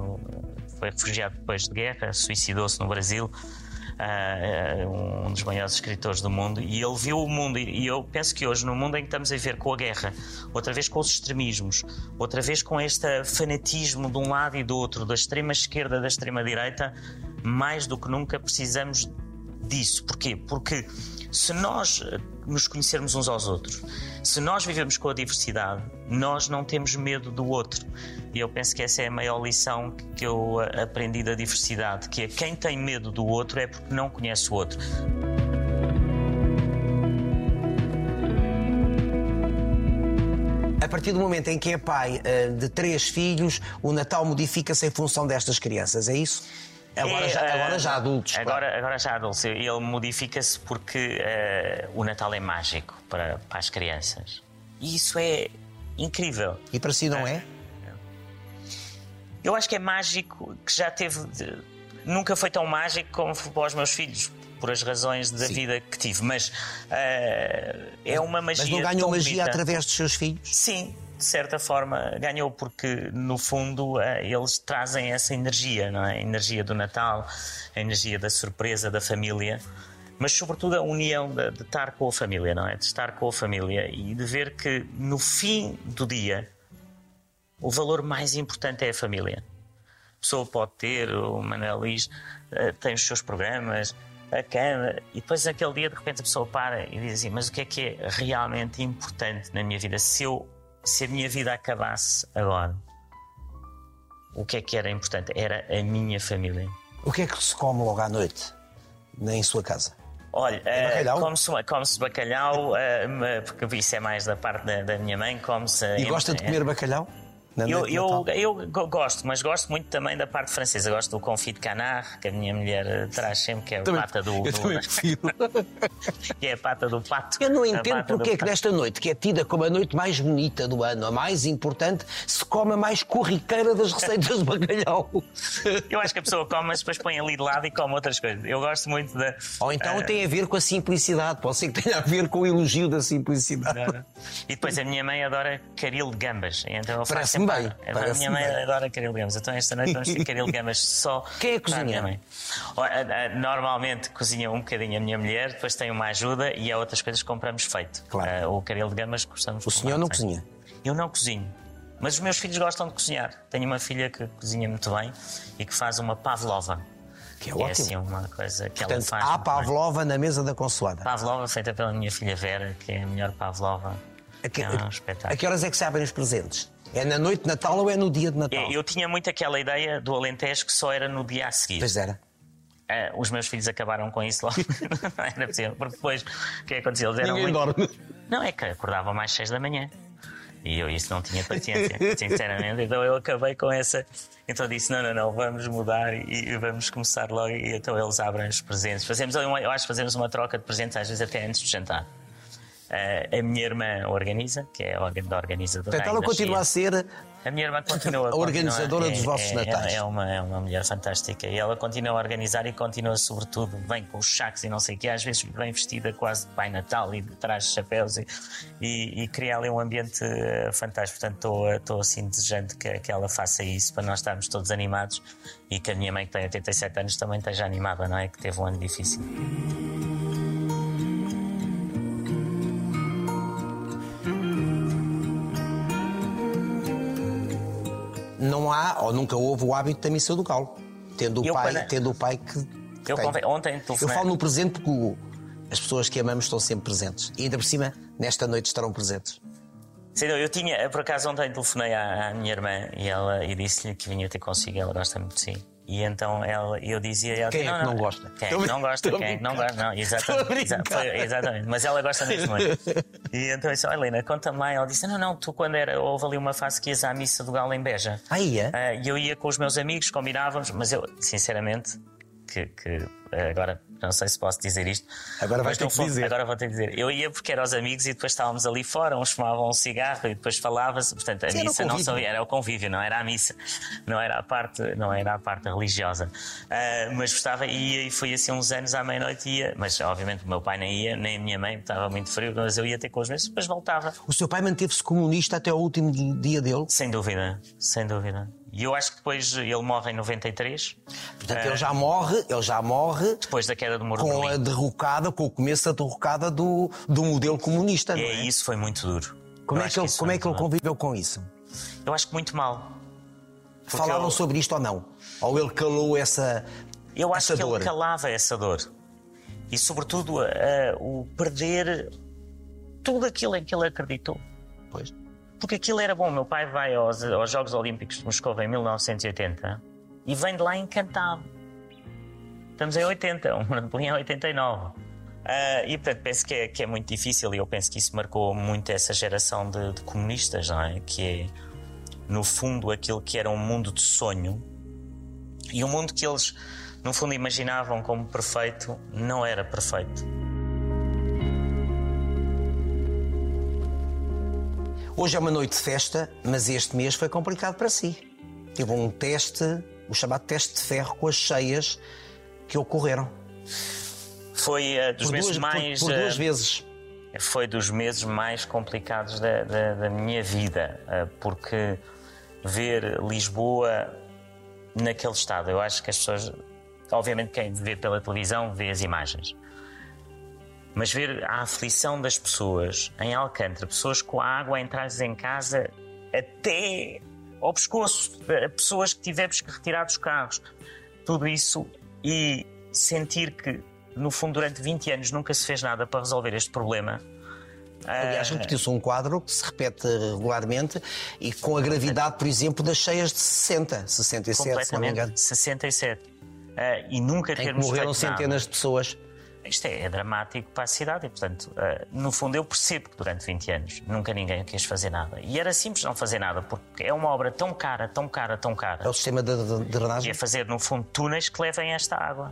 foi refugiado depois de guerra, suicidou-se no Brasil. Uh, um dos maiores escritores do mundo, e ele viu o mundo. E eu penso que hoje, no mundo em que estamos a viver com a guerra, outra vez com os extremismos, outra vez com este fanatismo de um lado e do outro, da extrema esquerda, da extrema direita, mais do que nunca precisamos disso. Porquê? Porque se nós nos conhecermos uns aos outros, se nós vivemos com a diversidade, nós não temos medo do outro. E eu penso que essa é a maior lição que eu aprendi da diversidade, que é quem tem medo do outro é porque não conhece o outro. A partir do momento em que é pai uh, de três filhos, o Natal modifica-se em função destas crianças, é isso? Agora, já, eh, agora já adultos. claro. Agora, agora já adultos. Ele modifica-se porque eh, o Natal é mágico para, para as crianças. E isso é incrível. E para si não é? Eu acho que é mágico que já teve. Nunca foi tão mágico como foi para os meus filhos, por as razões da Sim. vida que tive. Mas eh, é uma magia. Mas não ganhou magia bonita. através dos seus filhos? Sim, de certa forma ganhou porque no fundo eh, eles trazem essa energia, não é? A energia do Natal, a energia da surpresa da família. mas sobretudo a união de, de estar com a família, não é? De estar com a família e de ver que no fim do dia o valor mais importante é a família. A pessoa pode ter, o Manuel diz, eh, tem os seus programas, a cama, e depois aquele dia de repente a pessoa para e diz assim: Mas o que é que é realmente importante na minha vida? Se, eu, se a minha vida acabasse agora, o que é que era importante? Era a minha família. O que é que se come logo à noite em sua casa? Olha, eh, bacalhau? come-se come-se bacalhau, eh, porque isso é mais da parte da, da minha mãe, come-se. E em- gosta de eh, comer bacalhau? Eu, eu, Natal? eu go- gosto, mas gosto muito também da parte francesa. Gosto do confit de canard, que a minha mulher eh, traz sempre, que é a Também- pata do, eu do- também prefiro. que é a pata do pato. Eu não entendo porque é que nesta noite, que é tida como a noite mais bonita do ano, a mais importante, se come a mais corriqueira das receitas de bacalhau. Eu acho que a pessoa come, mas depois põe ali de lado e come outras coisas. Eu gosto muito da. Ou então eh, tem a ver com a simplicidade. Pode ser que tenha a ver com o elogio da simplicidade. E depois a minha mãe adora caril de gambas. Então eu faço Sempre- bem, A minha mãe bem. adora caril de gambas. Então esta noite vamos ter caril de gambas só. Quem é que a cozinha? minha mãe. Normalmente cozinha um bocadinho a minha mulher, depois tem uma ajuda e há outras coisas que compramos feito. Claro. Ah, o caril de gambas gostamos O senhor não cozinha? Eu não cozinho. Mas os meus filhos gostam de cozinhar. Tenho uma filha que cozinha muito bem e que faz uma pavlova. Que é Que é assim uma coisa que ela Portanto, faz. há muito bem. Pavlova na mesa da consoada. Pavlova feita pela minha filha Vera, que é a melhor Pavlova. A que, é um espetáculo. a que horas é que se abrem os presentes? É na noite de Natal ou é no dia de Natal? É, Eu tinha muito aquela ideia do Alentejo que só era no dia a seguir. Pois era. Ah, os meus filhos acabaram com isso logo. não era possível. Porque depois, o que é que aconteceu? Eles eram Ninguém muito... dorme. Não, é que acordavam mais seis da manhã. E eu isso não tinha paciência, sinceramente. Então eu acabei com essa. Então disse: não, não, não, vamos mudar e, e vamos começar logo. E então eles abrem os presentes. Fazemos, eu acho que fazemos uma troca de presentes, às vezes até antes de jantar. Ah, a minha irmã organiza, que é da organizadora. Portanto, ela continua a ser A minha irmã continua A organizadora continua- dos vossos é, natais. É, é uma, é uma mulher fantástica e ela continua a organizar e continua, sobretudo, vem com os sacos e não sei o que, às vezes vem vestida quase de Pai Natal e traz chapéus e, e, e cria ali um ambiente eh, fantástico. Portanto, estou, estou assim desejando que, que ela faça isso para nós estarmos todos animados e que a minha mãe, que tem 87 anos, também esteja animada, não é? Que teve um ano difícil. Não há, ou nunca houve o hábito da missa do galo. Tendo o Eu, pai, quando- tendo o pai que. que Eu tem. conve- ontem Eu telefonei. falo no presente porque o- as pessoas que amamos estão sempre presentes. E ainda por cima, nesta noite estarão presentes. Sim, eu tinha, por acaso ontem telefonei à, à minha irmã e, ela, e disse-lhe que vinha ter consigo, ela gosta muito de si. E então ela, eu dizia ela Quem é que não gosta? Quem é que não gosta? Quem é que não gosta? Não, exatamente, foi- exatamente. Mas ela gosta mesmo. E então eu disse: Olha, Helena, conta-me lá. Ela disse: Não, não, tu quando era, houve ali uma fase que ias à missa do Galo em Beja. Ah, ia? Ah, E eu ia com os meus amigos, combinávamos, mas eu, sinceramente, que, que agora não sei se posso dizer isto. Agora vais ter que foi- dizer. Agora vou ter que dizer. Eu ia porque eram os amigos e depois estávamos ali fora, uns fumavam um cigarro e depois falava-se. Portanto, a Sim, o missa não só era o convívio, não era a missa, não era a parte, não era a parte religiosa. Ah, mas gostava ia e fui assim uns anos à meia-noite ia, mas obviamente o meu pai nem ia, nem a minha mãe, estava muito frio, mas eu ia ter com os meus, depois voltava. O seu pai manteve-se comunista até ao último dia dele. Sem dúvida, sem dúvida. E eu acho que depois ele morre em 93, Portanto, ele já morre, ele já morre depois da queda do muro com a derrocada, com o começo da derrocada do, do modelo comunista. E é? é, isso foi muito duro. Como, Eu é que ele, como é que ele conviveu com isso? Eu acho que muito mal. Falaram eu- sobre isto ou não? Ou ele calou essa, Eu acho essa que dor? ele calava essa dor. E, sobretudo, eh, o perder tudo aquilo em que ele acreditou. Porque aquilo era bom. Meu pai vai aos, aos Jogos Olímpicos de Moscou em 1980 e vem de lá encantado. Estamos em 80, o Berlim é 89. Ah, e portanto penso que é, que é muito difícil e eu penso que isso marcou muito essa geração de, de comunistas, não é? Que é, no fundo, aquilo que era um mundo de sonho e um mundo que eles, no fundo, imaginavam como perfeito, não era perfeito. Hoje é uma noite de festa, mas este mês foi complicado para si. Teve um teste, o chamado teste de ferro com as cheias que ocorreram. Foi ah, dos Por meses duas, por- mais. por, ah, duas vezes. foi dos meses mais complicados da, da- da minha vida, eh, porque ver Lisboa naquele estado, eu acho que as pessoas, obviamente, quem vê pela televisão vê as imagens, Mas ver a aflição das pessoas em Alcântara, pessoas com a água a entrar em casa até ao pescoço, pessoas que tivemos que retirar dos carros, tudo isso e sentir que, no fundo, durante 20 anos nunca se fez nada para resolver este problema. Aliás, repetiu-se um quadro que se repete regularmente e com a gravidade, por exemplo, das cheias de 60, 67, se não me engano, completamente 67. Ah, e nunca termos morreram feito nada. centenas de pessoas. Isto é, é dramático para a cidade e, portanto, eh, no fundo, eu percebo que durante 20 anos nunca ninguém quis fazer nada. E era simples não fazer nada, porque é uma obra tão cara, tão cara, tão É cara, o sistema de, de- drenagem. é fazer, no fundo, túneis que levem esta água.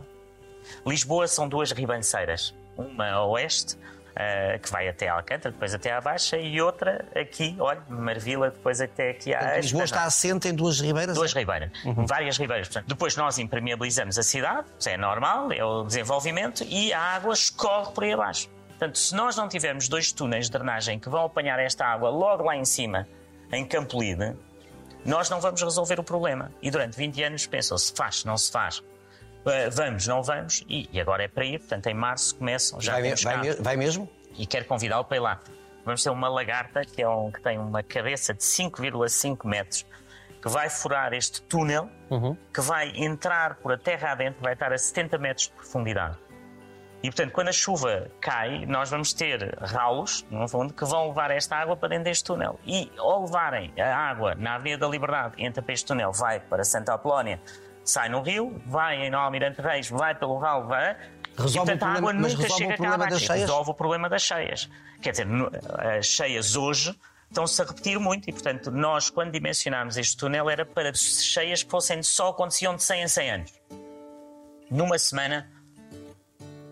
Lisboa são duas ribanceiras, uma a oeste, eh, que vai até Alcântara, depois até à Baixa, e outra aqui, olha, Marvila, depois até aqui à Portanto, Lisboa está assente em duas ribeiras. Duas é? ribeiras, várias ribeiras. Portanto, depois nós impermeabilizamos a cidade, isso é normal, é o desenvolvimento, e a água escorre por aí abaixo. Portanto, se nós não tivermos dois túneis de drenagem que vão apanhar esta água logo lá em cima, em Campolide, nós não vamos resolver o problema. E durante 20 anos pensam se faz, não se faz. Uh, Vamos, não vamos, e, e agora é para ir. Portanto, em março começam, já Vai, me- vai me- vai mesmo? e quero convidá-lo para ir lá. Vamos ter uma lagarta que, é um, que tem uma cabeça de 5,5 metros que vai furar este túnel que vai entrar por a terra adentro, vai estar a 70 metros de profundidade. E portanto, quando a chuva cai, nós vamos ter ralos, no fundo, que vão levar esta água para dentro deste túnel. E ao levarem a água na Avenida da Liberdade, entra para este túnel, vai para Santa Apolónia, sai no rio, vai em Almirante Reis, vai pelo vai. Resolve e, portanto, problema- a água mas nunca chega cá problema abaixo. Resolve o problema das cheias. Quer dizer, as cheias hoje estão-se a repetir muito e, portanto, nós, quando dimensionámos este túnel, era para cheias que fossem só aconteciam de 100 em 100 anos. Numa semana,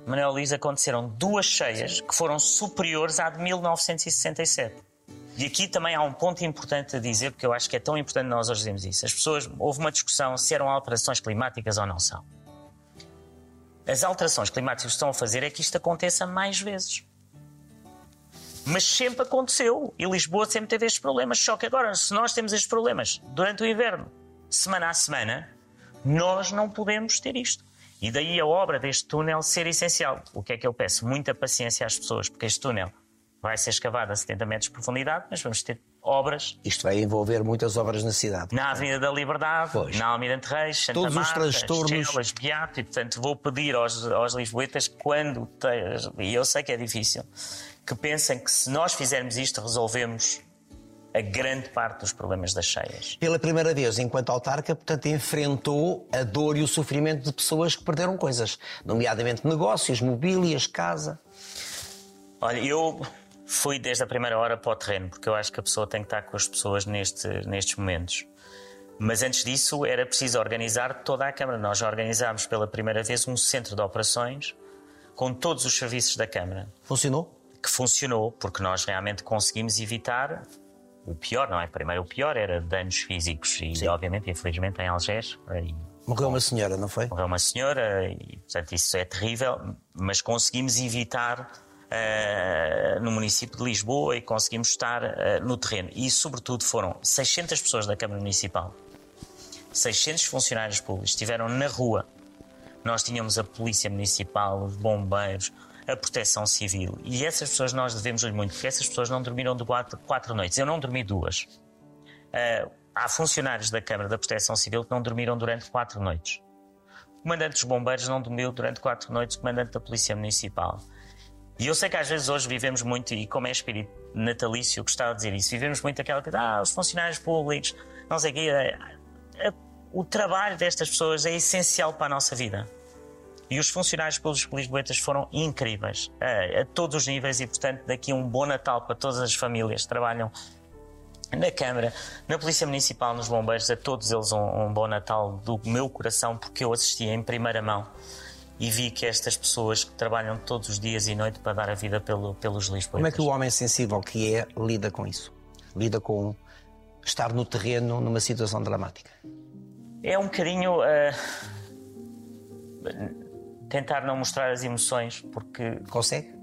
Manuel Luís, aconteceram duas cheias que foram superiores à de 1967. E aqui também há um ponto importante a dizer, porque eu acho que é tão importante nós hoje dizermos isso. As pessoas, houve uma discussão se eram alterações climáticas ou não são. As alterações climáticas que estão a fazer é que isto aconteça mais vezes. Mas sempre aconteceu. E Lisboa sempre teve estes problemas. Só que agora, se nós temos estes problemas durante o inverno, semana a semana, nós não podemos ter isto. E daí a obra deste túnel ser essencial. O que é que eu peço? Muita paciência às pessoas, porque este túnel vai ser escavado a 70 metros de profundidade, mas vamos ter obras Isto vai envolver muitas obras na cidade. na Avenida da Liberdade, Pois. na Almirante Reis, Santa Todos os Marta, transtornos. Estelas, Beato, e portanto vou pedir aos, aos lisboetas quando, e eu sei que é difícil, que pensem que se nós fizermos isto resolvemos a grande parte dos problemas das cheias. Pela primeira vez, enquanto autarca, portanto, enfrentou a dor e o sofrimento de pessoas que perderam coisas, nomeadamente negócios, mobílias, casa. Olha, eu fui desde a primeira hora para o terreno, porque eu acho que a pessoa tem que estar com as pessoas neste, nestes momentos. Mas antes disso era preciso organizar toda a Câmara. Nós organizámos pela primeira vez um centro de operações com todos os serviços da Câmara. Funcionou? que funcionou, porque nós realmente conseguimos evitar o pior, não é? Primeiro, o pior era danos físicos e, obviamente, infelizmente, em Algés e Morreu uma senhora, não foi? morreu uma senhora e, portanto, isso é terrível, mas conseguimos evitar eh, no município de Lisboa e conseguimos estar eh, no terreno. E, sobretudo, foram 600 pessoas da Câmara Municipal, 600 funcionários públicos estiveram na rua. Nós tínhamos a Polícia Municipal, os bombeiros, a Proteção Civil. E essas pessoas nós devemos-lhe muito, porque essas pessoas não dormiram de quatro, quatro noites. Eu não dormi duas. Ah, há funcionários da Câmara da Proteção Civil que não dormiram durante quatro noites. O comandante dos bombeiros não dormiu durante quatro noites, o comandante da Polícia Municipal. E eu sei que às vezes hoje vivemos muito, e como é espírito natalício, gostava de dizer isso, vivemos muito aquela coisa, ah, os funcionários públicos, não sei o quê. Ah, O trabalho destas pessoas é essencial para a nossa vida. E os funcionários públicos lisboetas foram incríveis, a, a todos os níveis, e portanto, daqui um bom Natal para todas as famílias que trabalham na Câmara, na Polícia Municipal, nos Bombeiros, a todos eles um, um bom Natal do meu coração, porque eu assisti em primeira mão e vi que estas pessoas que trabalham todos os dias e noite para dar a vida pelo, pelos lisboetas. Como é que o homem sensível que é lida com isso? Lida com estar no terreno numa situação dramática? É um bocadinho ah, tentar não mostrar as emoções, porque Consegue?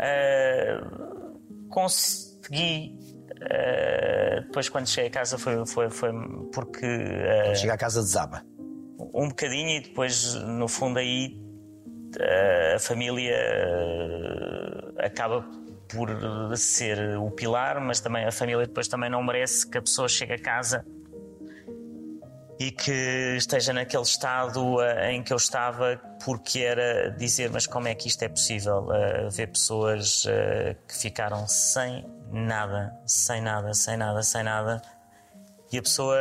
Uh, consegui. uh, depois, quando cheguei a casa, foi, foi, foi porque uh, Chega à casa desaba. Um bocadinho, e depois, no fundo, aí eh, a família eh, acaba por ser o pilar, mas também a família depois também não merece que a pessoa chegue a casa e que esteja naquele estado eh, em que eu estava, porque era dizer, mas como é que isto é possível? Ver pessoas que ficaram sem nada, sem nada, sem nada, sem nada, e a pessoa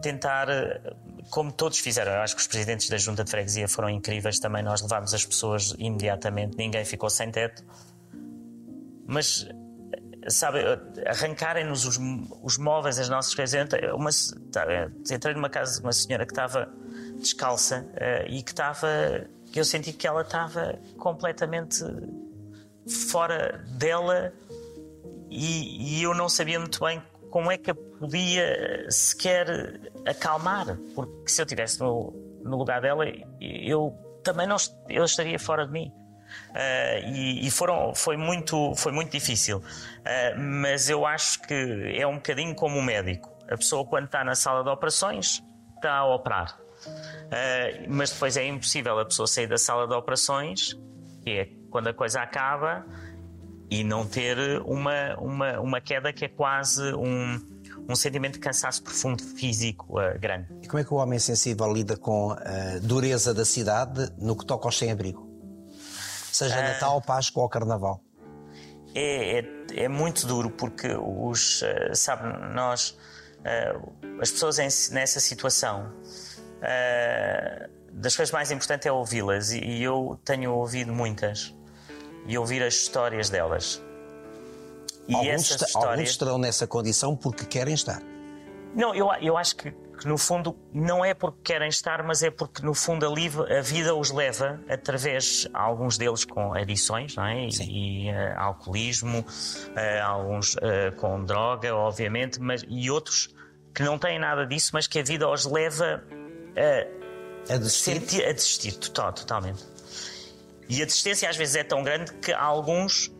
tentar, como todos fizeram, acho que os presidentes da Junta de Freguesia foram incríveis também, nós levámos as pessoas imediatamente, ninguém ficou sem teto, mas sabe, arrancarem-nos os, os móveis, as nossas coisas. Uma, tá, entrei numa casa de uma senhora que estava descalça e que estava. Eu senti que ela estava completamente fora dela e, e, eu não sabia muito bem como é que a podia sequer acalmar, porque se eu estivesse no, no lugar dela, eu também não eu estaria fora de mim. Uh, e, e, foram, foi, muito, foi muito difícil. Uh, mas eu acho que é um bocadinho como o médico. A pessoa, quando está na sala de operações, está a operar. Uh, mas depois é impossível a pessoa sair da sala de operações, que é quando a coisa acaba, e não ter uma, uma, uma queda que é quase um, um sentimento de cansaço profundo físico uh, grande. E como é que o homem sensível lida com a dureza da cidade no que toca aos sem-abrigo? Seja uh, Natal, Páscoa ou Carnaval? É, é, é, muito duro porque os, uh, sabe, nós, as pessoas em, nessa situação, das coisas mais importantes é ouvi-las e, e eu tenho ouvido muitas e ouvir as histórias delas. E alguns, histórias... alguns estarão nessa condição porque querem estar. Não, eu, eu acho que, que, no fundo não é porque querem estar, mas é porque no fundo a, a vida os leva através, alguns deles com adições, não é? Sim. E, uh, alcoolismo, uh, alguns uh, com droga, obviamente, mas, e outros que não têm nada disso, mas que a vida os leva a, a desistir, sentir, a desistir total, totalmente. E a desistência às vezes é tão grande que alguns,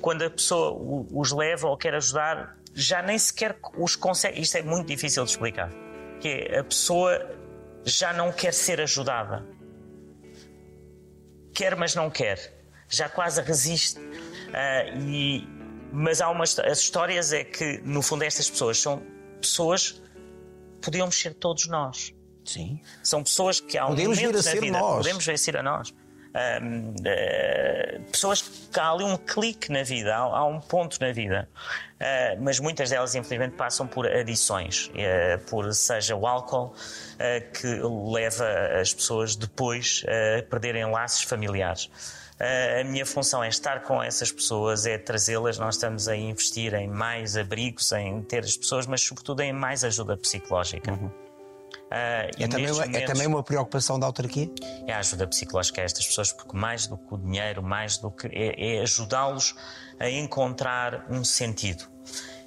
quando a pessoa os leva ou quer ajudar, já nem sequer os consegue. Isto é muito difícil de explicar. Que é, a pessoa já não quer ser ajudada. Quer, mas não quer. Já quase resiste. Uh, e, mas há umas as histórias é que, no fundo, estas pessoas são pessoas podíamos ser todos nós. Sim. São pessoas que há um podemos momento vir a ser vida nós. podemos vir a ser a nós uh, pessoas que há ali um clique na vida, há, há um ponto na vida. Uh, mas muitas delas, infelizmente, passam por adições, uh, por seja o álcool, que leva as pessoas depois a perderem laços familiares. Uh, a minha função é estar com essas pessoas, é trazê-las. Nós estamos a investir em mais abrigos, em ter as pessoas, mas sobretudo em mais ajuda psicológica. Uhum. Uh, é, também, momentos, é também uma preocupação da autarquia? É a ajuda psicológica a estas pessoas, porque mais do que o dinheiro, mais do que. é, é ajudá-los a encontrar um sentido.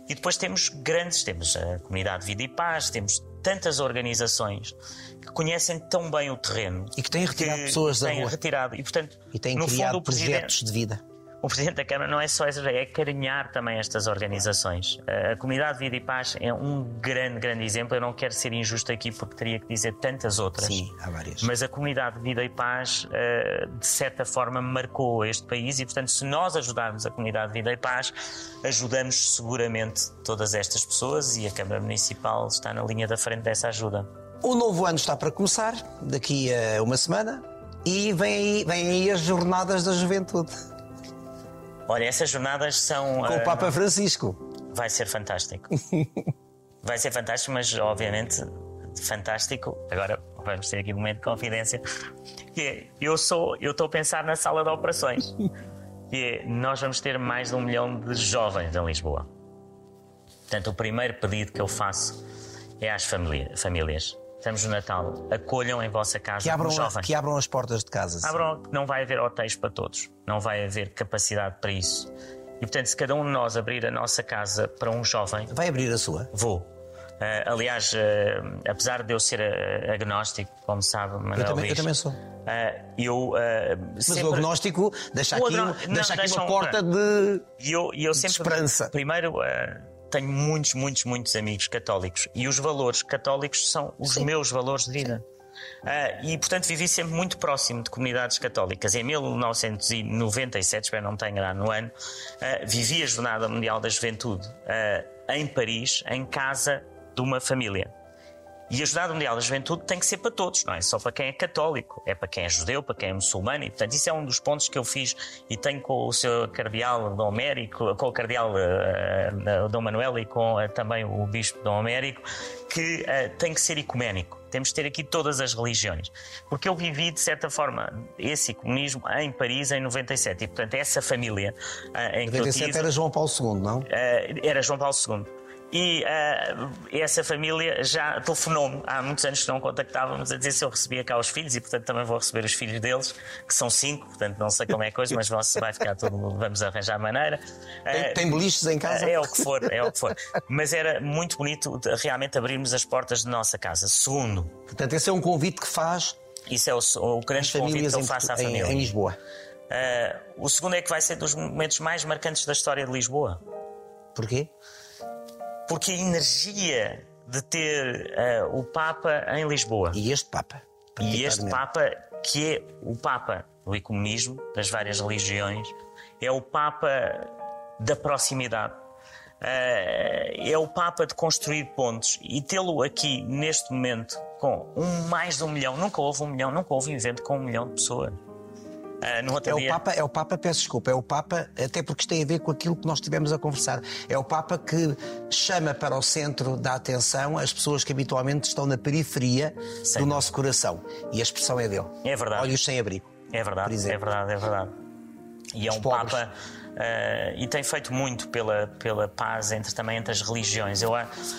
E depois temos grandes, temos a Comunidade Vida e Paz, temos tantas organizações que conhecem tão bem o terreno e que têm retirado pessoas da rua. retirado e portanto e têm no criado fundo, projetos de vida o Presidente da Câmara não é só essa, é carinhar também estas organizações. A Comunidade Vida e Paz é um grande, grande exemplo. Eu não quero ser injusto aqui porque teria que dizer tantas outras. Sim, há várias. Mas a Comunidade Vida e Paz, eh, de certa forma, marcou este país e, portanto, se nós ajudarmos a Comunidade Vida e Paz, ajudamos seguramente todas estas pessoas e a Câmara Municipal está na linha da frente dessa ajuda. O novo ano está para começar, daqui a uma semana, e vem aí, vem aí as Jornadas da Juventude. Olha, essas jornadas são. Com o uh, Papa Francisco. Vai ser fantástico. vai ser fantástico, mas obviamente fantástico. Agora vamos ter aqui um momento de confidência. Que eu sou, eu estou a pensar na sala de operações. Que nós vamos ter mais de um milhão de jovens em Lisboa. Portanto, o primeiro pedido que eu faço é às família, famílias. Estamos no Natal, acolham em vossa casa Que abram, um jovem. que abram as portas de casa. sim. Abram, não vai haver hotéis para todos, não vai haver capacidade para isso. E portanto, se cada um de nós abrir a nossa casa para um jovem, Vai abrir a sua. vou. Eh, aliás, eh, apesar de eu ser eh, agnóstico, como sabe, Manuel Eu também, eu Luís, também sou. eu Mas sempre... o agnóstico deixa O aqui, não, deixa aqui deixa uma um- porta de. E eu, eu sempre. esperança. Primeiro, tenho muitos, muitos, muitos amigos católicos e os valores católicos são os meus valores de vida. Ah, e, portanto, vivi sempre muito próximo de comunidades católicas. Em 1997, espero não me ter enganado no ano, ah, vivi a Jornada Mundial da Juventude ah, em Paris, em casa de uma família. E a Jornada Mundial da Juventude tem que ser para todos, não é só para quem é católico, é para quem é judeu, para quem é muçulmano, e portanto isso é um dos pontos que eu fiz e tenho com o seu cardeal Dom Américo, com o cardeal uh, Dom Manuel e com uh, também o bispo Dom Américo, que uh, tem que ser ecuménico. Temos de ter aqui todas as religiões. Porque eu vivi, de certa forma, esse ecumenismo em Paris em 97. E, portanto, essa família em 97 que eu tive, era João Paulo II, não? era João Paulo II. E uh, essa família já telefonou-me há muitos anos que não contactávamos a dizer se eu recebia cá os filhos e, portanto, também vou receber os filhos deles, que são cinco, portanto, não sei como é a coisa, mas vai ficar tudo, vamos arranjar maneira. Tem, uh, tem beliches em casa? É o que for, é o que for. Mas era muito bonito realmente abrirmos as portas de nossa casa. Segundo. Portanto, esse é um convite que faz. Isso é o, o grande convite que eu faço à família. Em, em Lisboa. Uh, o segundo é que vai ser dos momentos mais marcantes da história de Lisboa. Porquê? Porque a energia de ter uh, o Papa em Lisboa. E este Papa. E este Papa, que é o Papa do ecumenismo, das várias religiões, é o Papa da proximidade. Uh, é o Papa de construir pontos e tê-lo aqui neste momento com um, mais de um milhão, nunca houve um milhão, nunca houve um evento com um milhão de pessoas. Uh, no outro é, dia... o Papa, é o Papa, peço desculpa, é o Papa, até porque isto tem a ver com aquilo que nós tivemos a conversar. É o Papa que chama para o centro da atenção as pessoas que habitualmente estão na periferia do nosso coração. E a expressão é dele. É verdade. Olhos sem abrigo. É verdade, é verdade, é verdade. E é um pobres. Papa Uh, e tem feito muito pela, pela paz entre, também entre as religiões. Eu,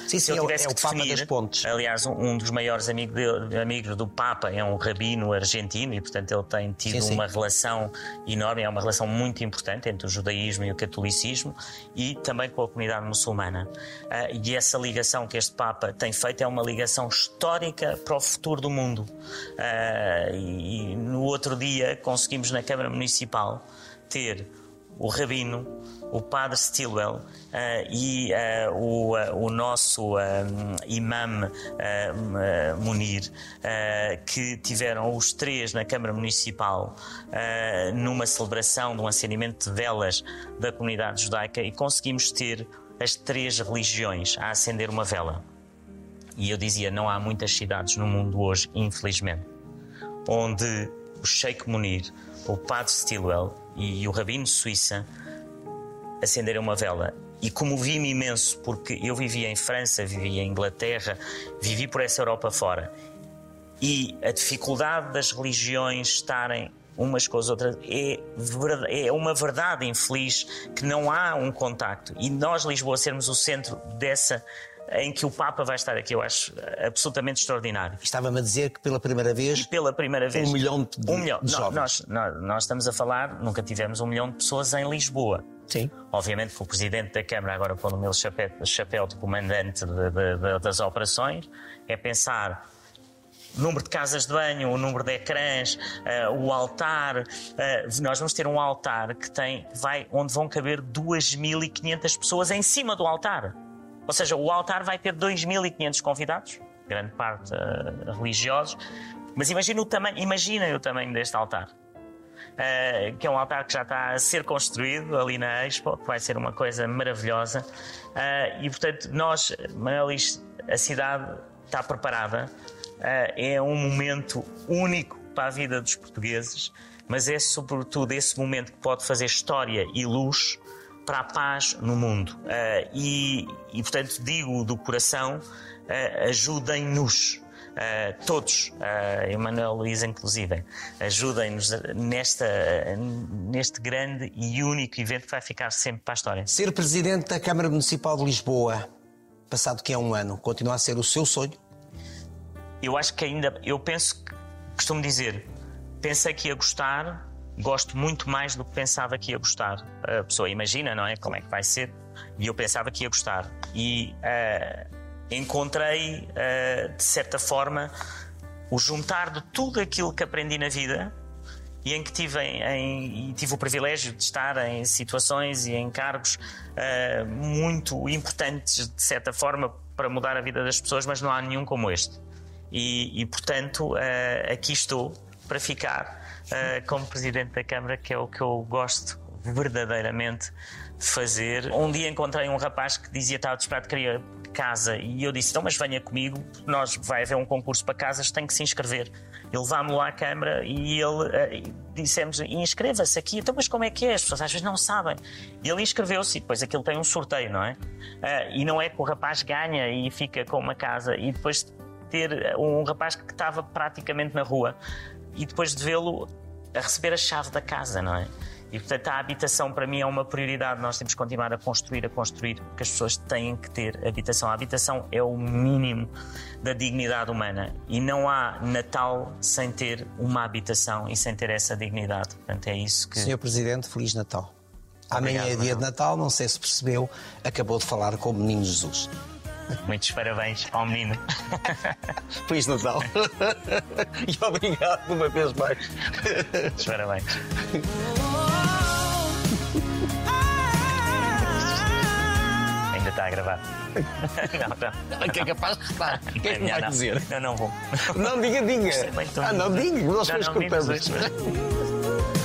sim, sim, eu tivesse é o, é o Papa definir, das Pontes. Aliás, um, um dos maiores amigo de, amigos do Papa é um rabino argentino e, portanto, ele tem tido sim, uma relação enorme, é uma relação muito importante entre o judaísmo e o catolicismo e também com a comunidade muçulmana. Uh, e essa ligação que este Papa tem feito é uma ligação histórica para o futuro do mundo. Uh, e, e no outro dia conseguimos na Câmara Municipal ter o Rabino, o Padre Stilwell uh, e uh, o, uh, o nosso imam Munir, que tiveram os três na Câmara Municipal numa celebração de um acendimento de velas da comunidade judaica e conseguimos ter as três religiões a acender uma vela. E eu dizia, não há muitas cidades no mundo hoje, infelizmente, onde o Sheikh Munir, o Padre Stilwell e o Rabino Suíça acenderam uma vela. E comovi-me imenso, porque eu vivia em França, vivia em Inglaterra, vivi por essa Europa fora. E a dificuldade das religiões estarem umas com as outras é, é uma verdade infeliz que não há um contacto. E nós, Lisboa, sermos o centro dessa em que o Papa vai estar aqui, eu acho absolutamente extraordinário. Estava-me a dizer que pela primeira vez. E pela primeira vez. Um milhão de, um milhão. de jovens. Nós, nós, nós, estamos a falar, nunca tivemos um milhão de pessoas em Lisboa. Sim. Obviamente que o Presidente da Câmara, agora pondo o meu chapéu, chapéu de comandante de, de, de, das operações, é pensar o número de casas de banho, o número de ecrãs, uh, o altar. Uh, nós vamos ter um altar que tem, vai, onde vão caber 2.500 pessoas em cima do altar. Ou seja, o altar vai ter 2.500 convidados, grande parte uh, religiosos, mas imagina o tamanho, imaginem o tamanho deste altar. Uh, que é um altar que já está a ser construído ali na Expo, que vai ser uma coisa maravilhosa. Uh, e portanto, nós, Manelis, a cidade está preparada. Uh, é um momento único para a vida dos portugueses, mas é sobretudo esse momento que pode fazer história e luz para a paz no mundo. Uh, e, e, portanto, digo do coração: uh, ajudem-nos. Uh, todos, uh, Emanuel Luís inclusive, ajudem-nos nesta, neste grande e único evento que vai ficar sempre para a história. Ser Presidente da Câmara Municipal de Lisboa, passado que é um ano, continua a ser o seu sonho? Eu acho que ainda, eu penso, costumo dizer, pensei que ia gostar, gosto muito mais do que pensava que ia gostar. A pessoa imagina, não é? Como é que vai ser? E eu pensava que ia gostar. E uh, encontrei, uh, de certa forma, o juntar de tudo aquilo que aprendi na vida e em que tive, em, tive o privilégio de estar em situações e em cargos uh, muito importantes, de certa forma, para mudar a vida das pessoas, mas não há nenhum como este. E, e, portanto, aqui estou para ficar uh, como Presidente da Câmara, que é o que eu gosto verdadeiramente de fazer. Um dia encontrei um rapaz que dizia que estava desesperado, queria casa e eu disse, então mas venha comigo, nós vai haver um concurso para casas, tem que se inscrever. Ele levámos lá à Câmara e ele uh, dissemos, inscreva-se aqui, então mas como é que é? As pessoas às vezes não sabem. E ele inscreveu-se e depois aquilo tem um sorteio, não é? Uh, e não é que o rapaz ganha e fica com uma casa e depois ter um rapaz que estava praticamente na rua e depois de vê-lo a receber a chave da casa, não é? E portanto a habitação para mim é uma prioridade. Nós temos que continuar a construir, a construir, porque as pessoas têm que ter habitação. A habitação é o mínimo da dignidade humana e não há Natal sem ter uma habitação e sem ter essa dignidade. Portanto é isso que. Senhor Presidente, Feliz Natal. Amanhã é dia de Natal, não sei se percebeu, acabou de falar com o Menino Jesus. Muitos parabéns ao menino. Feliz Natal. e obrigado uma vez mais. Muitos parabéns. Ainda está a gravar. Não, não. Que é capaz de estar. O que é que vai não. dizer? Não, não vou. Não, diga, diga. Ah, não, diga, nós Não, não, mas-